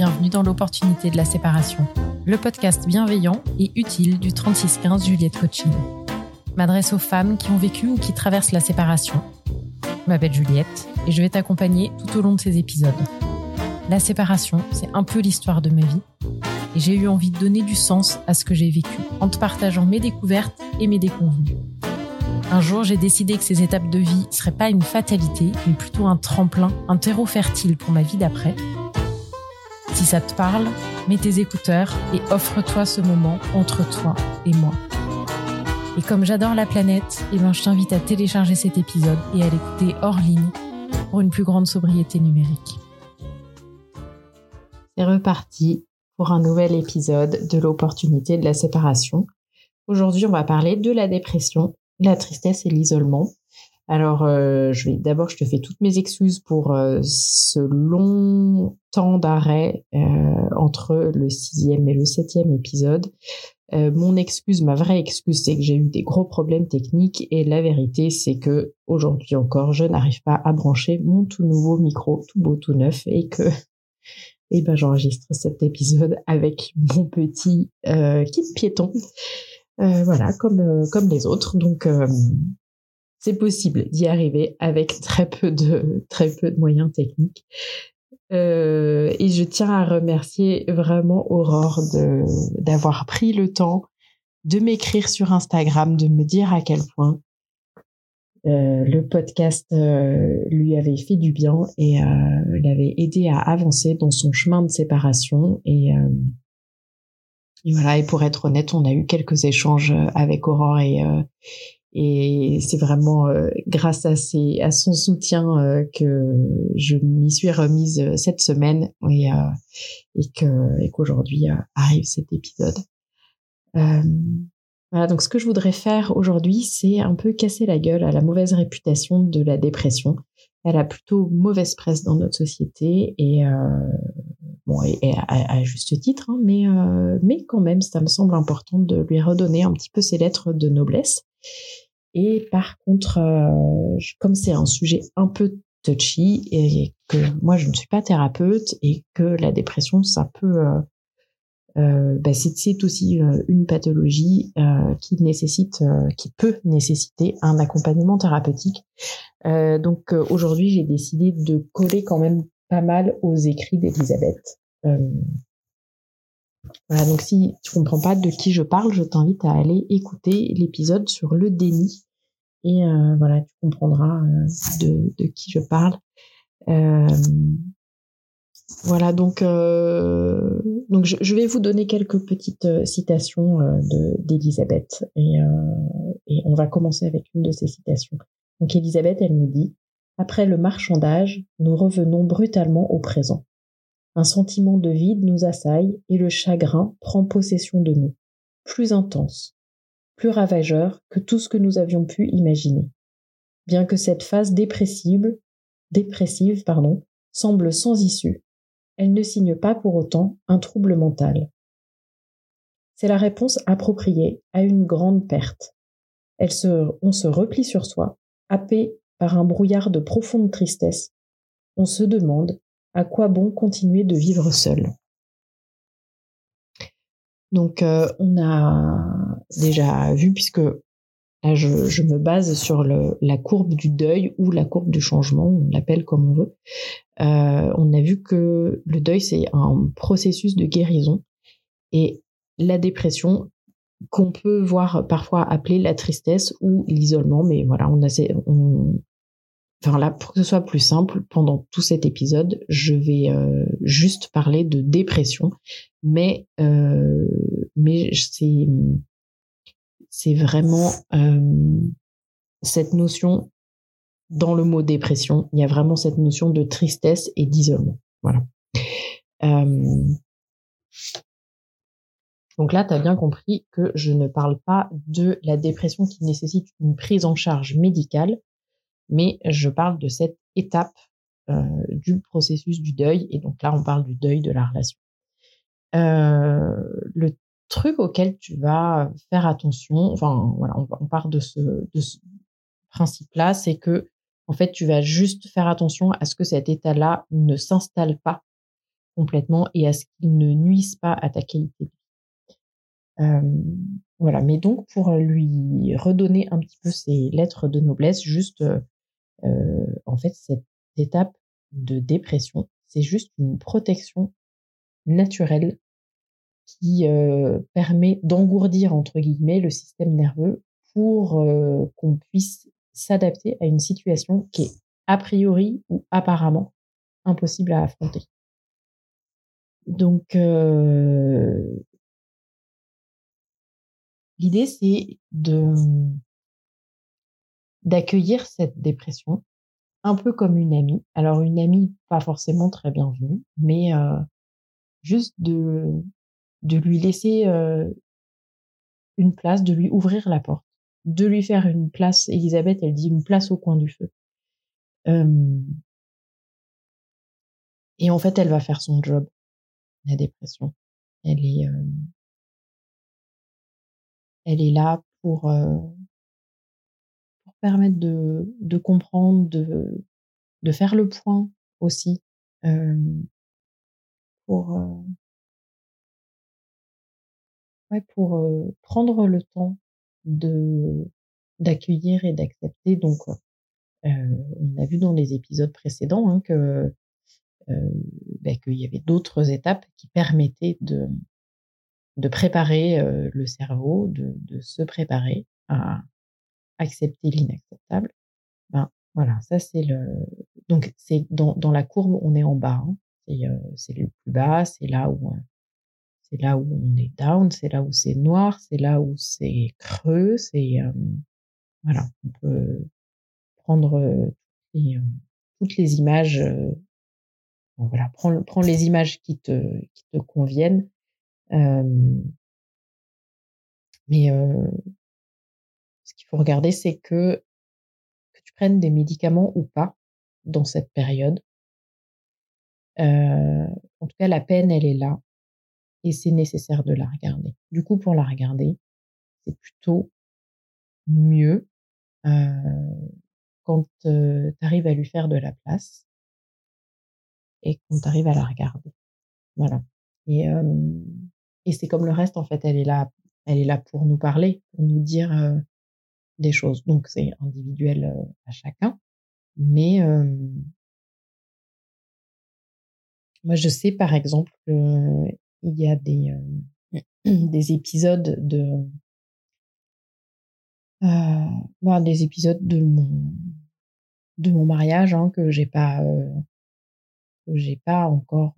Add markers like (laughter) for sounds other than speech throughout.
bienvenue dans l'opportunité de la séparation, le podcast bienveillant et utile du 3615 Juliette Coaching. M'adresse aux femmes qui ont vécu ou qui traversent la séparation. Je m'appelle Juliette et je vais t'accompagner tout au long de ces épisodes. La séparation, c'est un peu l'histoire de ma vie et j'ai eu envie de donner du sens à ce que j'ai vécu en te partageant mes découvertes et mes déconvenues. Un jour, j'ai décidé que ces étapes de vie ne seraient pas une fatalité, mais plutôt un tremplin, un terreau fertile pour ma vie d'après. Si ça te parle, mets tes écouteurs et offre-toi ce moment entre toi et moi. Et comme j'adore la planète, eh ben, je t'invite à télécharger cet épisode et à l'écouter hors ligne pour une plus grande sobriété numérique. C'est reparti pour un nouvel épisode de l'opportunité de la séparation. Aujourd'hui, on va parler de la dépression la tristesse et l'isolement. Alors, euh, je vais d'abord, je te fais toutes mes excuses pour euh, ce long temps d'arrêt euh, entre le sixième et le septième épisode. mon excuse, ma vraie excuse, c'est que j'ai eu des gros problèmes techniques et la vérité, c'est que aujourd'hui encore, je n'arrive pas à brancher mon tout nouveau micro, tout beau, tout neuf, et que (laughs) eh ben, j'enregistre cet épisode avec mon petit kit piéton voilà, comme comme les autres. Donc c'est possible d'y arriver avec très peu de très peu de moyens techniques. et je tiens à remercier vraiment Aurore d'avoir pris le temps de m'écrire sur Instagram, de me dire à quel point le podcast lui avait fait du bien et l'avait aidé à avancer dans son chemin de séparation et et voilà, et pour être honnête, on a eu quelques échanges euh, avec Aurore et euh, et c'est vraiment euh, grâce à ses à son soutien que je m'y suis remise cette semaine et et que et qu'aujourd'hui arrive cet épisode. voilà, donc ce que je voudrais faire aujourd'hui, c'est un peu casser la gueule à la mauvaise réputation de la dépression. Elle a plutôt mauvaise presse dans notre société et bon, et, à, juste titre, hein, mais, euh, mais quand même, ça me semble important de lui redonner un petit peu ses lettres de noblesse. Et par contre, euh, comme c'est un sujet un peu touchy et que moi je ne suis pas thérapeute et que la dépression ça peut euh, euh bah c'est aussi une pathologie euh, qui nécessite qui peut nécessiter un accompagnement thérapeutique. Donc aujourd'hui j'ai décidé de coller quand même pas mal aux écrits d'Elisabeth. Euh, voilà, donc si tu comprends pas de qui je parle, je t'invite à aller écouter l'épisode sur le déni et euh, voilà, tu comprendras euh, de, de, qui je parle. voilà, donc donc je, vais vous donner quelques petites citations de d'Elisabeth et, et on va commencer avec une de ces citations. Donc Elisabeth, elle nous dit après le marchandage, nous revenons brutalement au présent. Un sentiment de vide nous assaille et le chagrin prend possession de nous, plus intense, plus ravageur que tout ce que nous avions pu imaginer. Bien que cette phase dépressive, semble sans issue, elle ne signe pas pour autant un trouble mental. C'est la réponse appropriée à une grande perte. On se replie sur soi, happé par un brouillard de profonde tristesse. On se demande à quoi bon continuer de vivre seul? Donc, euh, on a déjà vu, puisque là, je, me base sur la courbe du deuil ou la courbe du changement, on l'appelle comme on veut. Euh, on a vu que le deuil, c'est un processus de guérison et la dépression qu'on peut voir parfois appeler la tristesse ou l'isolement, mais voilà, on, a, on, Enfin là, pour que ce soit plus simple, pendant tout cet épisode, je vais euh, juste parler de dépression, mais euh, mais c'est c'est vraiment euh, cette notion dans le mot dépression, il y a vraiment cette notion de tristesse et d'isolement. Voilà. donc là, tu as bien compris que je ne parle pas de la dépression qui nécessite une prise en charge médicale, mais je parle de cette étape euh, du processus du deuil, et donc là on parle du deuil de la relation. Euh, le truc auquel tu vas faire attention, enfin voilà, on, on part de ce, principe-là, c'est que en fait tu vas juste faire attention à ce que cet état-là ne s'installe pas complètement et à ce qu'ils ne nuisent pas à ta qualité de. Euh, voilà, mais donc pour lui redonner un petit peu ses lettres de noblesse, juste euh, en fait cette étape de dépression, c'est juste une protection naturelle qui euh, permet d'engourdir entre guillemets le système nerveux pour euh, qu'on puisse s'adapter à une situation qui est a priori ou apparemment impossible à affronter. Donc euh, l'idée c'est de d'accueillir cette dépression un peu comme une amie. Alors une amie pas forcément très bienvenue, mais euh, juste de de lui laisser euh, une place, de lui ouvrir la porte, de lui faire une place. Elisabeth, elle dit une place au coin du feu. et en fait, elle va faire son job, la dépression. Elle est, elle est là pour, pour permettre de, de comprendre, de, de faire le point aussi, pour, ouais, pour prendre le temps de d'accueillir et d'accepter. Donc, on a vu dans les épisodes précédents hein, que bah, qu'il y avait d'autres étapes qui permettaient de de préparer le cerveau, de, de se préparer à accepter l'inacceptable. Ben voilà, ça c'est le donc c'est dans, dans la courbe on est en bas, hein. c'est le plus bas, c'est là où c'est là où on est down, c'est là où c'est noir, c'est là où c'est creux, c'est voilà, on peut prendre toutes les images voilà, prends, prends, les images qui te qui te conviennent. mais ce qu'il regarder, c'est que que tu prennes des médicaments ou pas dans cette période. en tout cas, la peine, elle est là et c'est nécessaire de la regarder. Du coup, pour la regarder, c'est plutôt mieux quand tu arrives à lui faire de la place et quand tu arrives à la regarder. Voilà. Et, et c'est comme le reste, en fait, elle est là, elle est là pour nous parler, pour nous dire des choses. Donc c'est individuel à chacun, mais moi je sais par exemple qu'il y a des (clears throat) des épisodes de euh, des épisodes de mon de mon mariage hein, que j'ai pas que j'ai pas encore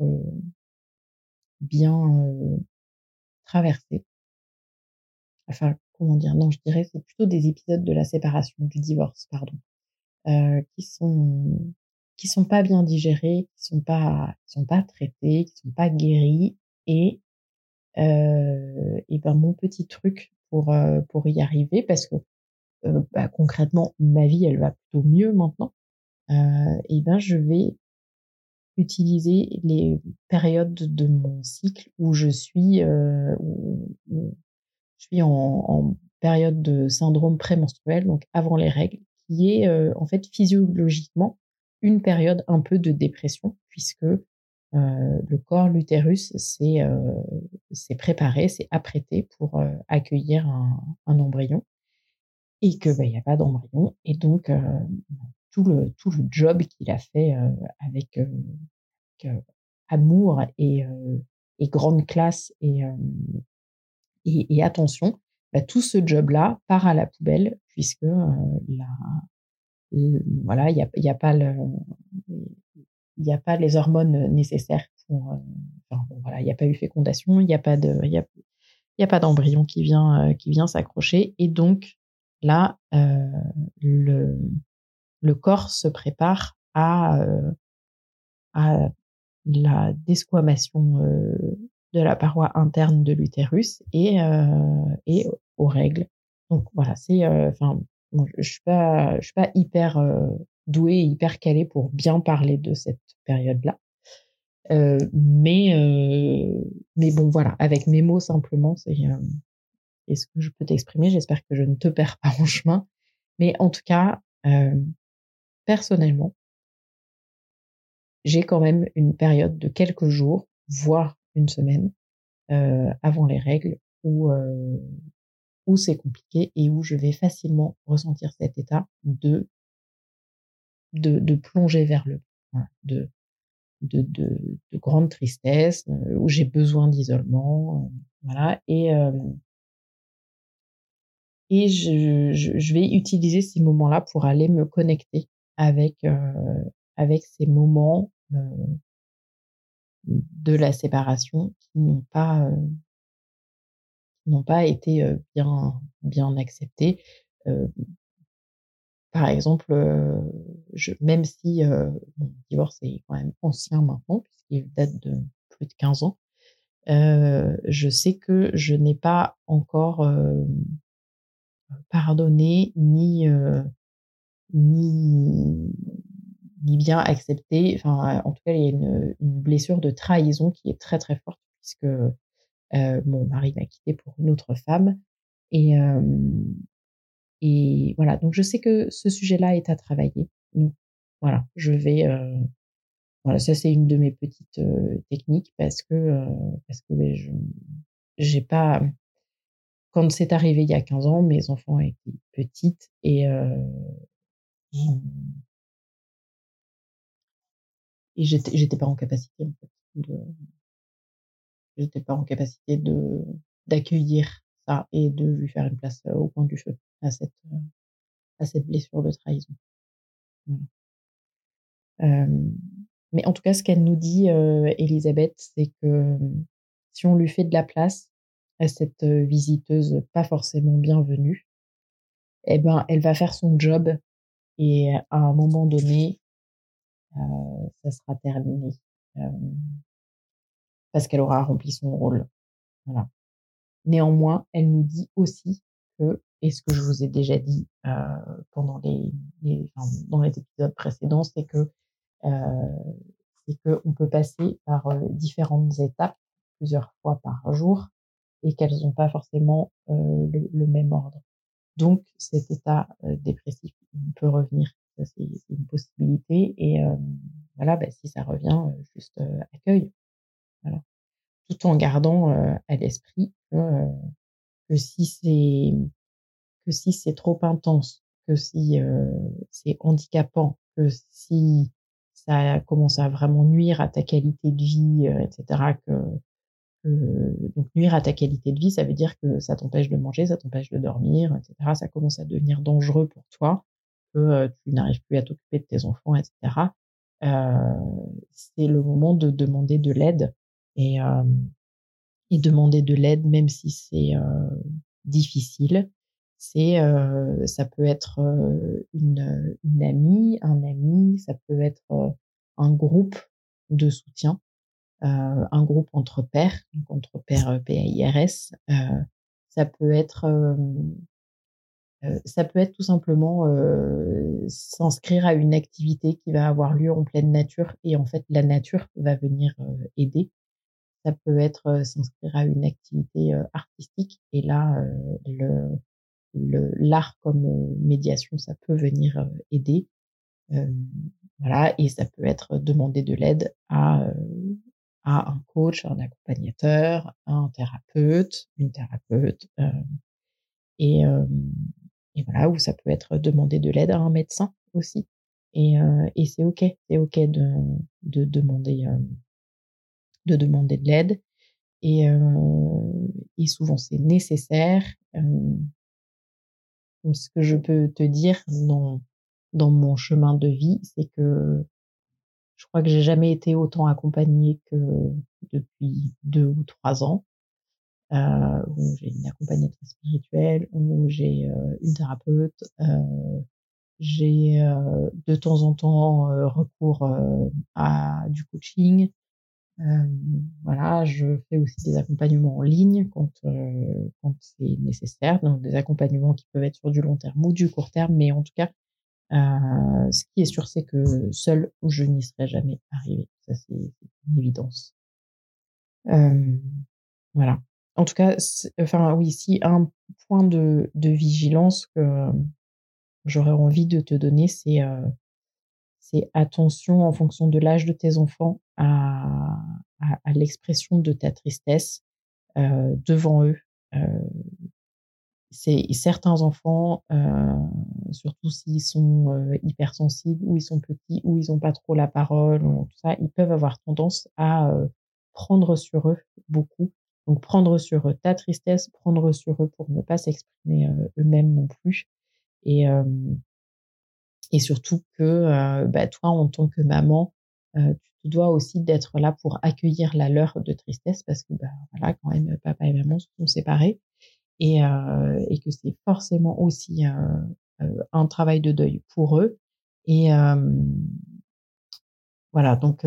bien traversé. Enfin, comment dire Non, je dirais c'est plutôt des épisodes de la séparation, du divorce, pardon, euh, qui sont qui sont pas bien digérés, qui sont pas qui sont pas traités, qui sont pas guéris et euh, et ben mon petit truc pour euh, pour y arriver parce que euh, bah, concrètement ma vie elle va plutôt mieux maintenant et ben je vais utiliser les périodes de mon cycle où je suis euh, où, je suis en, période de syndrome prémenstruel, donc avant les règles, qui est euh, en fait physiologiquement une période un peu de dépression, puisque euh, le corps, l'utérus, c'est c'est préparé, c'est apprêté pour accueillir un, un, embryon, et que bah, il n'y a pas d'embryon, et donc tout le tout le job qu'il a fait avec, avec amour et, et grande classe et et, et attention, bah, tout ce job-là part à la poubelle puisque euh, la, voilà, il y a, pas le, n'y a pas les hormones nécessaires pour, euh, voilà, il n'y a pas eu fécondation, il n'y a pas de, il a, pas d'embryon qui vient, euh, qui vient s'accrocher et donc là, euh, le, le corps se prépare à, euh, à la desquamation euh, de la paroi interne de l'utérus et, euh, et aux règles. Donc voilà, c'est, euh, enfin, je suis pas, je suis pas hyper euh, douée, hyper calée pour bien parler de cette période-là. Euh, mais euh, mais bon voilà, avec mes mots simplement, c'est est ce que je peux t'exprimer. J'espère que je ne te perds pas en chemin. Mais en tout cas, personnellement, j'ai quand même une période de quelques jours voire une semaine avant les règles où où c'est compliqué et où je vais facilement ressentir cet état de de, de plonger vers le de, de, de, de, grande tristesse, où j'ai besoin d'isolement, voilà. Et et je, je, vais utiliser ces moments-là pour aller me connecter avec avec ces moments de la séparation qui n'ont pas n'ont pas été bien bien acceptés. par exemple, je, même si mon divorce est quand même ancien maintenant, puisqu'il date de plus de 15 ans, je sais que je n'ai pas encore pardonné ni ni ni bien accepté. Enfin, en tout cas, il y a une, une blessure de trahison qui est très très forte puisque euh, mon mari m'a quitté pour une autre femme. Et, et voilà, donc je sais que ce sujet-là est à travailler. Donc voilà, je vais. Euh, voilà, ça c'est une de mes petites techniques parce que parce que ben, je j'ai pas. Quand c'est arrivé il y a 15 ans, mes enfants étaient petites et et j'étais j'étais pas en capacité en fait de j'étais pas en capacité de d'accueillir ça et de lui faire une place au coin du feu à cette à cette blessure de trahison. mais en tout cas, ce qu'elle nous dit, Elisabeth, c'est que si on lui fait de la place à cette visiteuse pas forcément bienvenue, eh ben, elle va faire son job et à un moment donné, ça sera terminé parce qu'elle aura rempli son rôle. Voilà. Néanmoins, elle nous dit aussi que, et ce que je vous ai déjà dit euh, pendant les, les enfin, dans les épisodes précédents, c'est que euh, c'est qu'on peut passer par euh, différentes étapes plusieurs fois par jour et qu'elles n'ont pas forcément euh, le, le, même ordre. Donc, cet état euh, dépressif peut revenir. Ça, c'est une possibilité. Et voilà, bah, si ça revient, juste accueille voilà. Tout en gardant euh, à l'esprit que, euh, que si c'est que si c'est trop intense, que si euh, c'est handicapant, que si ça commence à vraiment nuire à ta qualité de vie, etc. Que, donc nuire à ta qualité de vie, ça veut dire que ça t'empêche de manger, ça t'empêche de dormir, etc. Ça commence à devenir dangereux pour toi, que tu n'arrives plus à t'occuper de tes enfants, etc. C'est le moment de demander de l'aide et, et demander de l'aide même si c'est difficile. C'est, euh, ça peut être une, une amie, un ami, ça peut être un groupe de soutien, euh, un groupe entre pairs, donc entre pairs PAIRS. Euh, ça peut être, ça peut être tout simplement s'inscrire à une activité qui va avoir lieu en pleine nature et en fait la nature va venir aider. Ça peut être s'inscrire à une activité artistique et là le l'art comme médiation ça peut venir aider. Voilà et ça peut être demander de l'aide à à un coach un accompagnateur un thérapeute une thérapeute et et voilà ou ça peut être demander de l'aide à un médecin aussi et et c'est ok c'est ok de de demander de demander de l'aide. Et, euh, et souvent, c'est nécessaire. Euh, ce que je peux te dire dans, dans mon chemin de vie, c'est que je crois que j'ai jamais été autant accompagnée que depuis deux ou trois ans. Euh, où j'ai une accompagnatrice spirituelle, où j'ai euh, une thérapeute, euh, j'ai euh, de temps en temps recours à du coaching, voilà, je fais aussi des accompagnements en ligne quand, quand c'est nécessaire, donc des accompagnements qui peuvent être sur du long terme ou du court terme, mais en tout cas, euh, ce qui est sûr, c'est que seul, je n'y serais jamais arrivé. Ça, c'est une évidence. Euh, voilà. En tout cas, enfin oui, si un point de, de vigilance que j'aurais envie de te donner, c'est euh, c'est attention en fonction de l'âge de tes enfants à, à, l'expression de ta tristesse devant eux. c'est certains enfants, surtout s'ils sont hypersensibles ou ils sont petits ou ils n'ont pas trop la parole ou tout ça, ils peuvent avoir tendance à prendre sur eux beaucoup. Donc prendre sur eux ta tristesse, prendre sur eux pour ne pas s'exprimer eux-mêmes non plus. Et, et surtout que bah, toi, en tant que maman, tu dois aussi d'être là pour accueillir la leur de tristesse parce que bah, voilà, quand même, papa et maman se sont séparés et, et que c'est forcément aussi un travail de deuil pour eux. Et voilà, donc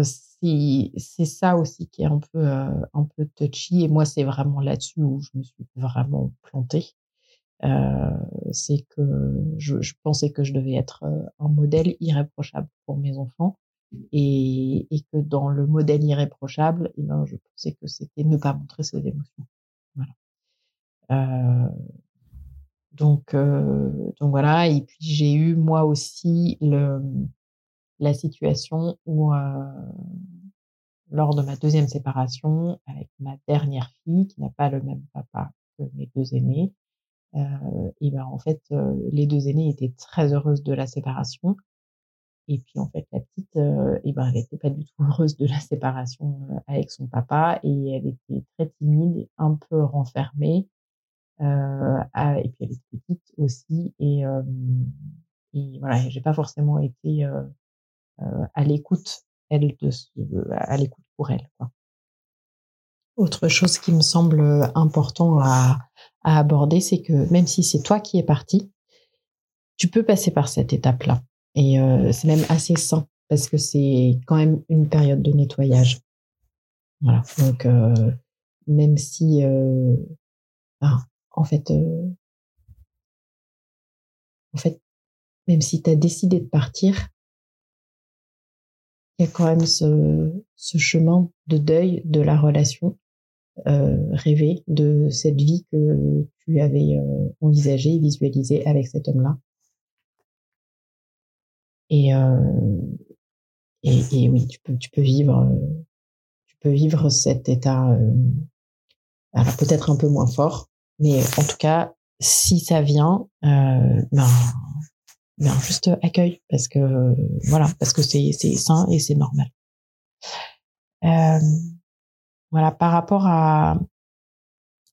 c'est ça aussi qui est un peu un peu touchy et moi c'est vraiment là-dessus où je me suis vraiment plantée c'est que je, pensais que je devais être un modèle irréprochable pour mes enfants et, que dans le modèle irréprochable, eh ben, je pensais que c'était ne pas montrer ses émotions. Voilà. Euh, donc, euh, donc voilà. Et puis j'ai eu moi aussi le, la situation où, euh, lors de ma deuxième séparation avec ma dernière fille, qui n'a pas le même papa que mes deux aînés, euh, et ben en fait, euh, les deux aînés étaient très heureuses de la séparation. Et puis en fait, la petite, euh, et ben elle n'était pas du tout (laughs) heureuse de la séparation avec son papa et elle était très timide, un peu renfermée. Euh, et puis elle était petite aussi et, euh, et voilà, j'ai pas forcément été à l'écoute elle de à l'écoute pour elle. Quoi. Autre chose qui me semble important à, aborder, c'est que même si c'est toi qui es parti, tu peux passer par cette étape-là. Et euh, c'est même assez sain parce que c'est quand même une période de nettoyage. Voilà. Donc, euh, même si, euh, ah, en fait, euh, en fait, même si tu as décidé de partir, il y a quand même ce, ce chemin de deuil de la relation euh, rêver de cette vie que tu avais euh, envisagée, visualisée avec cet homme-là. Et, euh, et, et, oui, tu peux, tu peux vivre, tu peux vivre cet état, alors peut-être un peu moins fort, mais en tout cas, si ça vient, ben, ben juste accueille parce que voilà, parce que c'est c'est sain et c'est normal. Euh, voilà, par rapport à,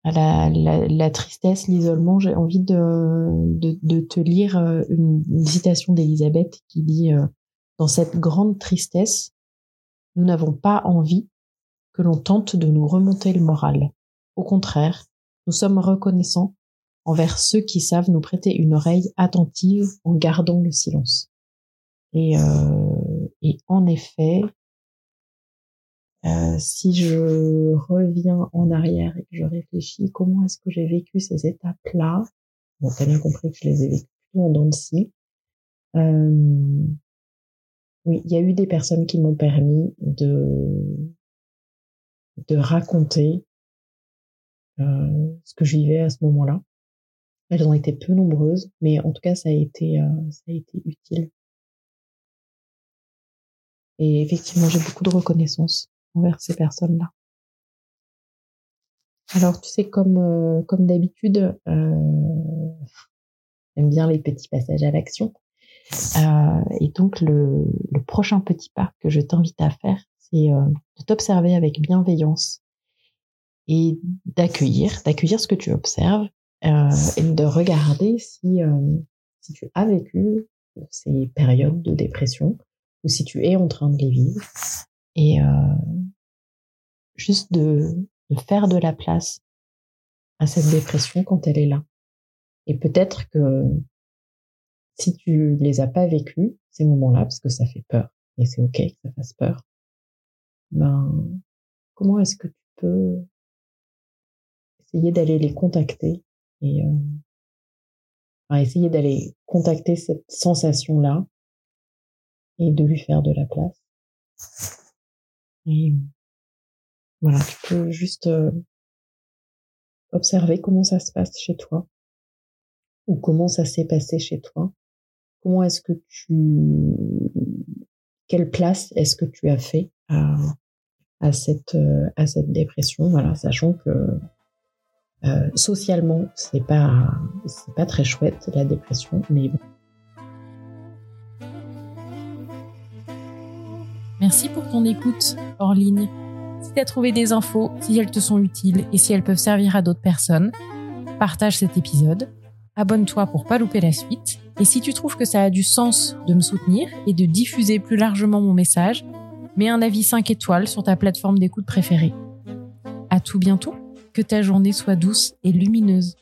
la, tristesse, l'isolement, j'ai envie de, de, te lire euh, une, citation d'Elisabeth qui dit euh, Dans cette grande tristesse, nous n'avons pas envie que l'on tente de nous remonter le moral. Au contraire, nous sommes reconnaissants envers ceux qui savent nous prêter une oreille attentive en gardant le silence. Et, euh, et en effet, euh, si je reviens en arrière et que je réfléchis, comment est-ce que j'ai vécu ces étapes-là? Bon, t'as bien compris que je les ai vécues en dents de. Euh, oui, il y a eu des personnes qui m'ont permis de de raconter euh, ce que je vivais à ce moment-là. Elles ont été peu nombreuses, mais en tout cas, ça a été euh, ça a été utile. Et effectivement, j'ai beaucoup de reconnaissance envers ces personnes-là. Alors, tu sais, comme, euh, comme d'habitude, euh, j'aime bien les petits passages à l'action. Et donc, le, le, prochain petit pas que je t'invite à faire, c'est de t'observer avec bienveillance et d'accueillir, d'accueillir ce que tu observes et de regarder si, si tu as vécu ces périodes de dépression ou si tu es en train de les vivre et euh, juste de, de, faire de la place à cette dépression quand elle est là. Et peut-être que si tu les as pas vécus, ces moments-là, parce que ça fait peur, et c'est ok que ça fasse peur, ben, comment est-ce que tu peux essayer d'aller les contacter? Et euh, essayer d'aller contacter cette sensation-là et de lui faire de la place. Voilà, tu peux juste euh, observer comment ça se passe chez toi ou comment ça s'est passé chez toi. Comment est-ce que tu, quelle place est-ce que tu as fait à, à cette, à cette dépression, voilà, sachant que socialement, c'est pas, c'est pas très chouette la dépression, mais bon. Merci pour ton écoute hors ligne. Si tu as trouvé des infos, si elles te sont utiles et si elles peuvent servir à d'autres personnes, partage cet épisode, abonne-toi pour pas louper la suite. Et si tu trouves que ça a du sens de me soutenir et de diffuser plus largement mon message, mets un avis 5 étoiles sur ta plateforme d'écoute préférée. À tout bientôt, que ta journée soit douce et lumineuse.